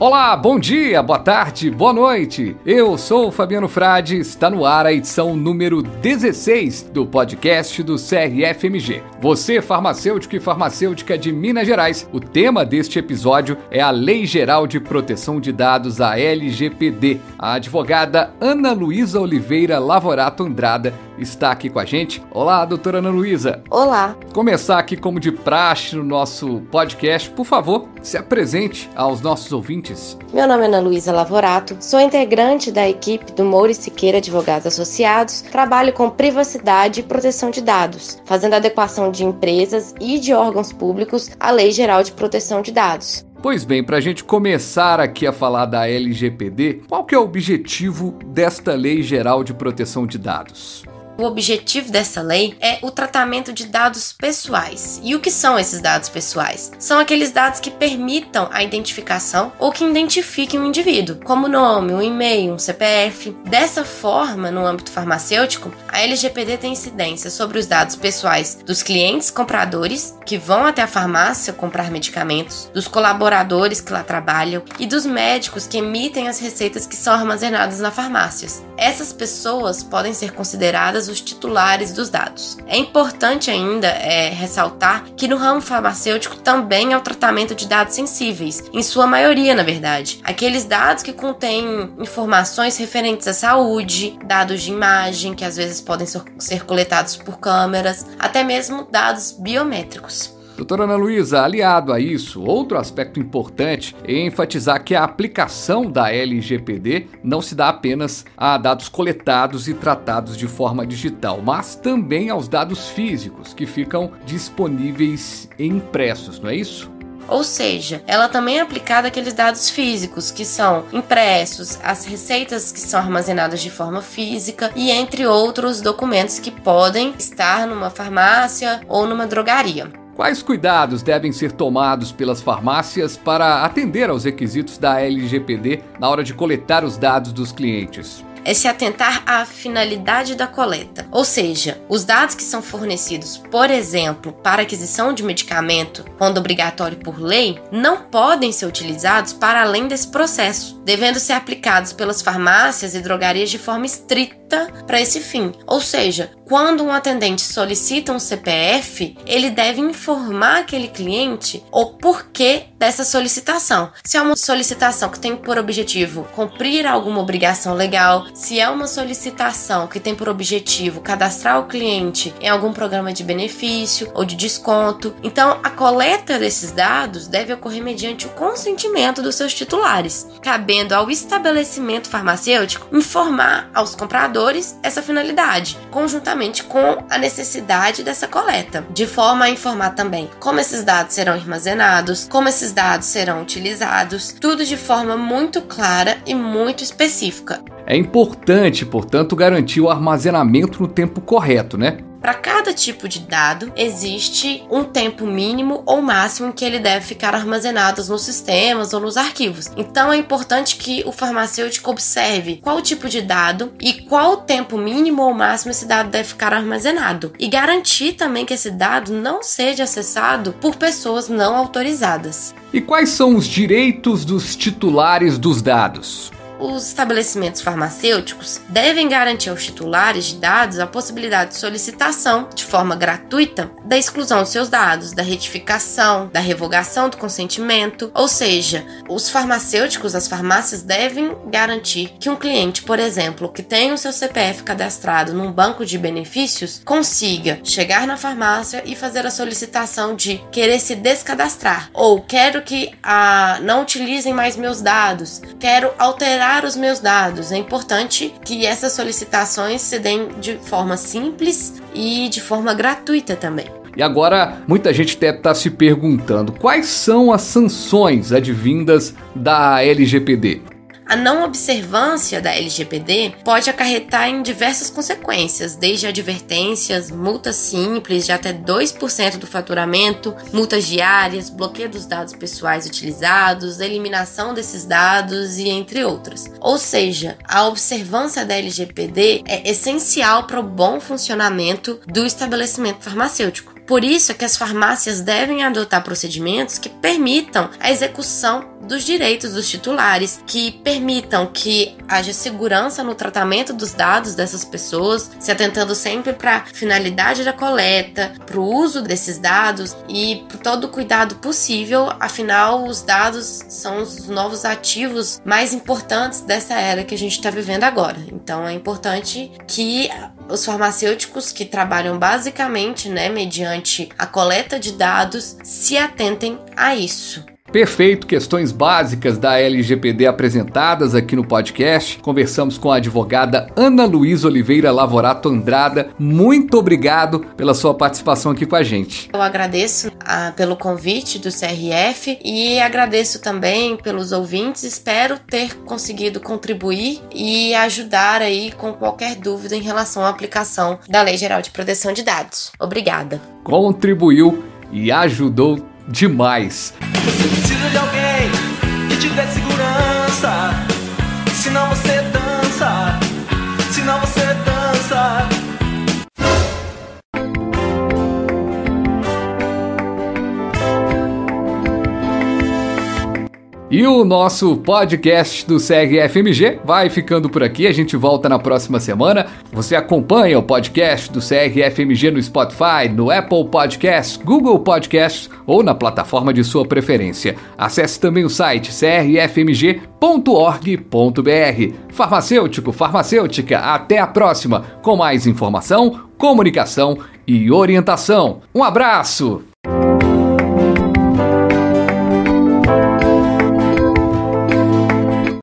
Olá, bom dia, boa tarde, boa noite. Eu sou o Fabiano Frade, está no ar a edição número 16 do podcast do CRFMG. Você, farmacêutico e farmacêutica de Minas Gerais, o tema deste episódio é a Lei Geral de Proteção de Dados, a LGPD. A advogada Ana Luísa Oliveira Lavorato Andrada está aqui com a gente. Olá, doutora Ana Luísa. Olá. Começar aqui como de praxe no nosso podcast, por favor, se apresente aos nossos ouvintes. Meu nome é Ana Luísa Lavorato, sou integrante da equipe do Moura Siqueira Advogados Associados, trabalho com privacidade e proteção de dados, fazendo adequação de empresas e de órgãos públicos à Lei Geral de Proteção de Dados. Pois bem, para a gente começar aqui a falar da LGPD, qual que é o objetivo desta Lei Geral de Proteção de Dados? O objetivo dessa lei é o tratamento de dados pessoais. E o que são esses dados pessoais? São aqueles dados que permitam a identificação ou que identifiquem um indivíduo, como nome, um e-mail, um CPF. Dessa forma, no âmbito farmacêutico, a LGPD tem incidência sobre os dados pessoais dos clientes compradores que vão até a farmácia comprar medicamentos, dos colaboradores que lá trabalham e dos médicos que emitem as receitas que são armazenadas nas farmácias. Essas pessoas podem ser consideradas os titulares dos dados. É importante ainda é, ressaltar que no ramo farmacêutico também é o tratamento de dados sensíveis, em sua maioria, na verdade. Aqueles dados que contêm informações referentes à saúde, dados de imagem, que às vezes podem ser coletados por câmeras, até mesmo dados biométricos. Doutora Ana Luísa, aliado a isso, outro aspecto importante é enfatizar que a aplicação da LGPD não se dá apenas a dados coletados e tratados de forma digital, mas também aos dados físicos que ficam disponíveis impressos, não é isso? Ou seja, ela também é aplicada àqueles dados físicos que são impressos, as receitas que são armazenadas de forma física e entre outros documentos que podem estar numa farmácia ou numa drogaria. Quais cuidados devem ser tomados pelas farmácias para atender aos requisitos da LGPD na hora de coletar os dados dos clientes? é se atentar à finalidade da coleta. Ou seja, os dados que são fornecidos, por exemplo, para aquisição de medicamento, quando obrigatório por lei, não podem ser utilizados para além desse processo, devendo ser aplicados pelas farmácias e drogarias de forma estrita para esse fim. Ou seja, quando um atendente solicita um CPF, ele deve informar aquele cliente o porquê dessa solicitação. Se é uma solicitação que tem por objetivo cumprir alguma obrigação legal, se é uma solicitação que tem por objetivo cadastrar o cliente em algum programa de benefício ou de desconto, então a coleta desses dados deve ocorrer mediante o consentimento dos seus titulares, cabendo ao estabelecimento farmacêutico informar aos compradores essa finalidade, conjuntamente com a necessidade dessa coleta, de forma a informar também como esses dados serão armazenados, como esses dados serão utilizados, tudo de forma muito clara e muito específica. É importante, portanto, garantir o armazenamento no tempo correto, né? Para cada tipo de dado, existe um tempo mínimo ou máximo que ele deve ficar armazenado nos sistemas ou nos arquivos. Então é importante que o farmacêutico observe qual tipo de dado e qual tempo mínimo ou máximo esse dado deve ficar armazenado. E garantir também que esse dado não seja acessado por pessoas não autorizadas. E quais são os direitos dos titulares dos dados? Os estabelecimentos farmacêuticos devem garantir aos titulares de dados a possibilidade de solicitação, de forma gratuita, da exclusão de seus dados, da retificação, da revogação do consentimento, ou seja, os farmacêuticos, as farmácias devem garantir que um cliente, por exemplo, que tem o seu CPF cadastrado num banco de benefícios, consiga chegar na farmácia e fazer a solicitação de querer se descadastrar. Ou quero que a, não utilizem mais meus dados, quero alterar os meus dados. É importante que essas solicitações se deem de forma simples e de forma gratuita também. E agora, muita gente deve estar se perguntando quais são as sanções advindas da LGPD. A não observância da LGPD pode acarretar em diversas consequências, desde advertências, multas simples de até 2% do faturamento, multas diárias, bloqueio dos dados pessoais utilizados, eliminação desses dados e entre outras. Ou seja, a observância da LGPD é essencial para o bom funcionamento do estabelecimento farmacêutico. Por isso é que as farmácias devem adotar procedimentos que permitam a execução dos direitos dos titulares, que permitam que haja segurança no tratamento dos dados dessas pessoas, se atentando sempre para a finalidade da coleta, para o uso desses dados e por todo o cuidado possível, afinal, os dados são os novos ativos mais importantes dessa era que a gente está vivendo agora. Então é importante que os farmacêuticos que trabalham basicamente, né, mediante a coleta de dados, se atentem a isso. Perfeito, questões básicas da LGPD apresentadas aqui no podcast. Conversamos com a advogada Ana Luísa Oliveira Lavorato Andrada. Muito obrigado pela sua participação aqui com a gente. Eu agradeço ah, pelo convite do CRF e agradeço também pelos ouvintes. Espero ter conseguido contribuir e ajudar aí com qualquer dúvida em relação à aplicação da Lei Geral de Proteção de Dados. Obrigada. Contribuiu e ajudou demais. E o nosso podcast do CRFMG vai ficando por aqui. A gente volta na próxima semana. Você acompanha o podcast do CRFMG no Spotify, no Apple Podcasts, Google Podcasts ou na plataforma de sua preferência. Acesse também o site crfmg.org.br. Farmacêutico, farmacêutica, até a próxima com mais informação, comunicação e orientação. Um abraço!